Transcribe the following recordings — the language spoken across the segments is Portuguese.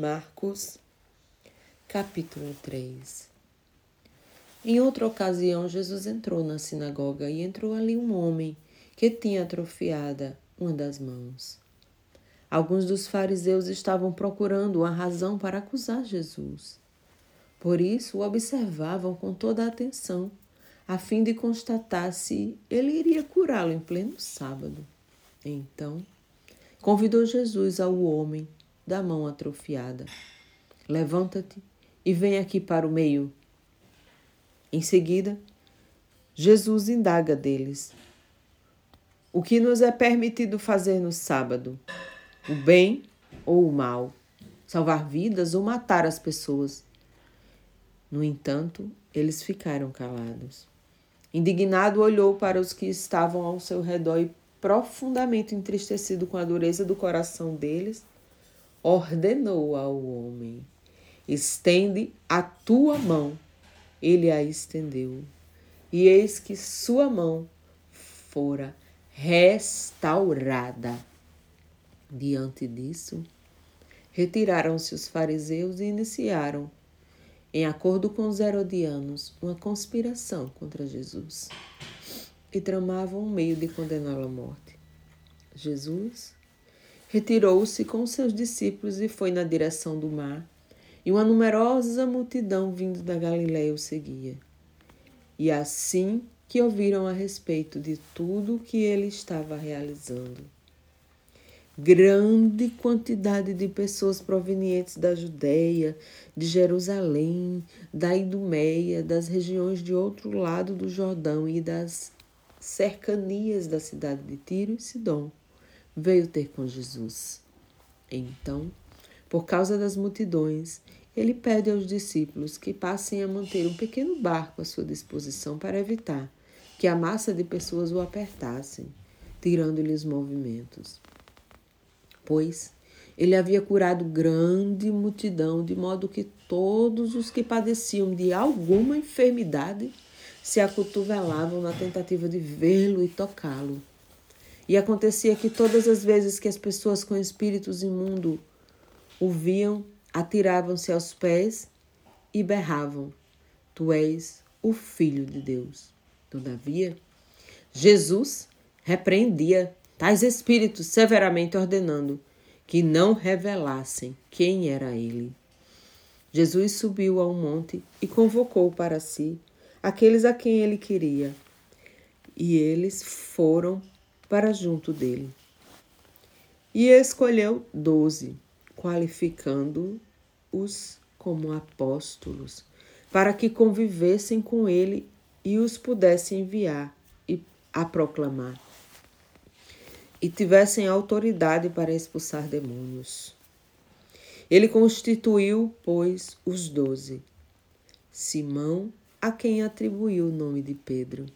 Marcos, capítulo 3 Em outra ocasião, Jesus entrou na sinagoga e entrou ali um homem que tinha atrofiada uma das mãos. Alguns dos fariseus estavam procurando uma razão para acusar Jesus. Por isso, o observavam com toda a atenção, a fim de constatar se ele iria curá-lo em pleno sábado. Então, convidou Jesus ao homem da mão atrofiada. Levanta-te e vem aqui para o meio. Em seguida, Jesus indaga deles: O que nos é permitido fazer no sábado? O bem ou o mal? Salvar vidas ou matar as pessoas? No entanto, eles ficaram calados. Indignado, olhou para os que estavam ao seu redor e, profundamente entristecido com a dureza do coração deles, ordenou ao homem: Estende a tua mão. Ele a estendeu, e eis que sua mão fora restaurada. Diante disso, retiraram-se os fariseus e iniciaram, em acordo com os herodianos, uma conspiração contra Jesus e tramavam um meio de condená-lo à morte. Jesus retirou-se com seus discípulos e foi na direção do mar, e uma numerosa multidão vindo da Galiléia o seguia. E assim que ouviram a respeito de tudo que ele estava realizando. Grande quantidade de pessoas provenientes da Judéia, de Jerusalém, da Idumeia, das regiões de outro lado do Jordão e das cercanias da cidade de Tiro e Sidom veio ter com Jesus. Então, por causa das multidões, ele pede aos discípulos que passem a manter um pequeno barco à sua disposição para evitar que a massa de pessoas o apertassem, tirando-lhes movimentos. Pois ele havia curado grande multidão, de modo que todos os que padeciam de alguma enfermidade se acotovelavam na tentativa de vê-lo e tocá-lo. E acontecia que todas as vezes que as pessoas com espíritos imundos o viam, atiravam-se aos pés e berravam: Tu és o Filho de Deus. Todavia, Jesus repreendia tais espíritos severamente, ordenando que não revelassem quem era ele. Jesus subiu a um monte e convocou para si aqueles a quem ele queria. E eles foram para junto dele. E escolheu doze, qualificando-os como apóstolos, para que convivessem com ele e os pudesse enviar e a proclamar. E tivessem autoridade para expulsar demônios. Ele constituiu, pois, os doze. Simão, a quem atribuiu o nome de Pedro.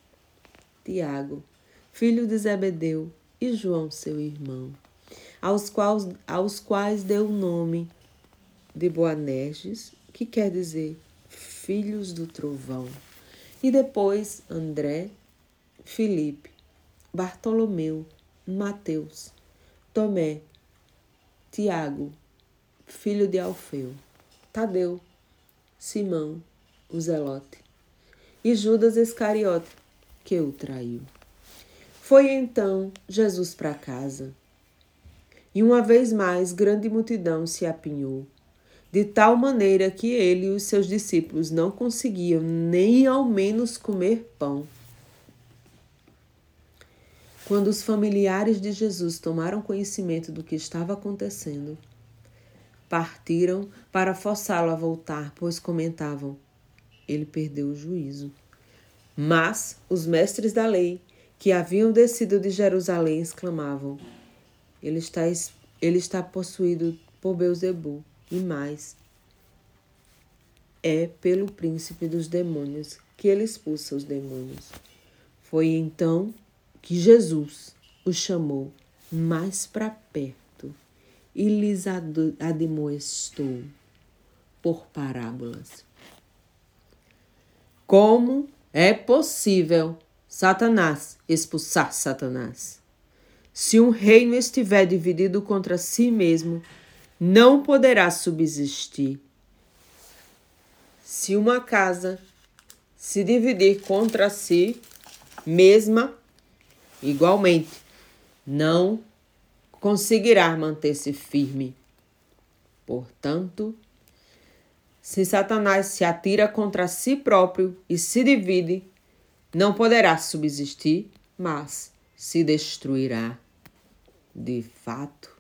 Tiago, filho de Zebedeu, e João, seu irmão, aos quais, aos quais deu o nome de Boanerges, que quer dizer filhos do trovão, e depois André, Filipe, Bartolomeu, Mateus, Tomé, Tiago, filho de Alfeu, Tadeu, Simão, o Zelote, e Judas Iscariote, que o traiu. Foi então Jesus para casa. E uma vez mais grande multidão se apinhou, de tal maneira que ele e os seus discípulos não conseguiam nem ao menos comer pão. Quando os familiares de Jesus tomaram conhecimento do que estava acontecendo, partiram para forçá-lo a voltar, pois comentavam: ele perdeu o juízo. Mas os mestres da lei que haviam descido de Jerusalém exclamavam: Ele está, ele está possuído por Beuzebu, e mais, é pelo príncipe dos demônios que ele expulsa os demônios. Foi então que Jesus os chamou mais para perto e lhes admoestou por parábolas. Como é possível Satanás, expulsar Satanás. Se um reino estiver dividido contra si mesmo, não poderá subsistir. Se uma casa se dividir contra si mesma, igualmente, não conseguirá manter-se firme. Portanto, se Satanás se atira contra si próprio e se divide, não poderá subsistir, mas se destruirá. De fato,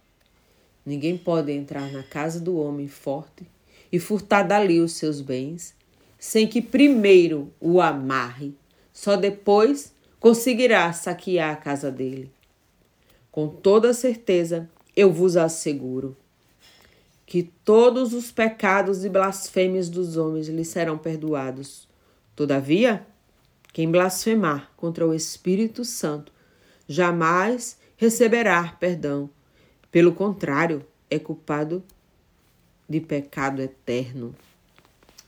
ninguém pode entrar na casa do homem forte e furtar dali os seus bens, sem que primeiro o amarre. Só depois conseguirá saquear a casa dele. Com toda certeza, eu vos asseguro que todos os pecados e blasfêmias dos homens lhe serão perdoados. Todavia, quem blasfemar contra o Espírito Santo jamais receberá perdão. Pelo contrário, é culpado de pecado eterno.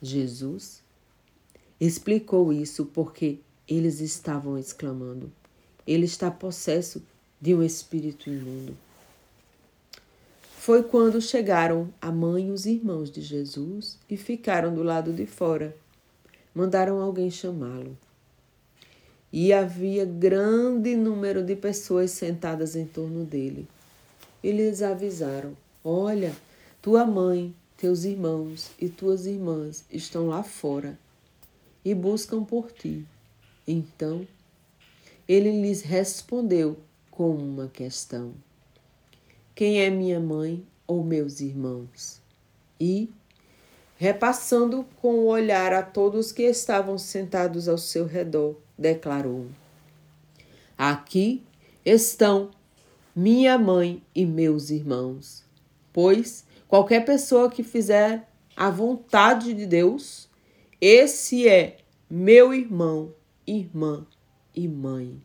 Jesus explicou isso porque eles estavam exclamando: Ele está possesso de um espírito imundo. Foi quando chegaram a mãe e os irmãos de Jesus e ficaram do lado de fora. Mandaram alguém chamá-lo. E havia grande número de pessoas sentadas em torno dele. E lhes avisaram: Olha, tua mãe, teus irmãos e tuas irmãs estão lá fora e buscam por ti. Então ele lhes respondeu com uma questão. Quem é minha mãe ou meus irmãos? E, repassando com o olhar a todos que estavam sentados ao seu redor, declarou: Aqui estão minha mãe e meus irmãos. Pois qualquer pessoa que fizer a vontade de Deus, esse é meu irmão, irmã e mãe.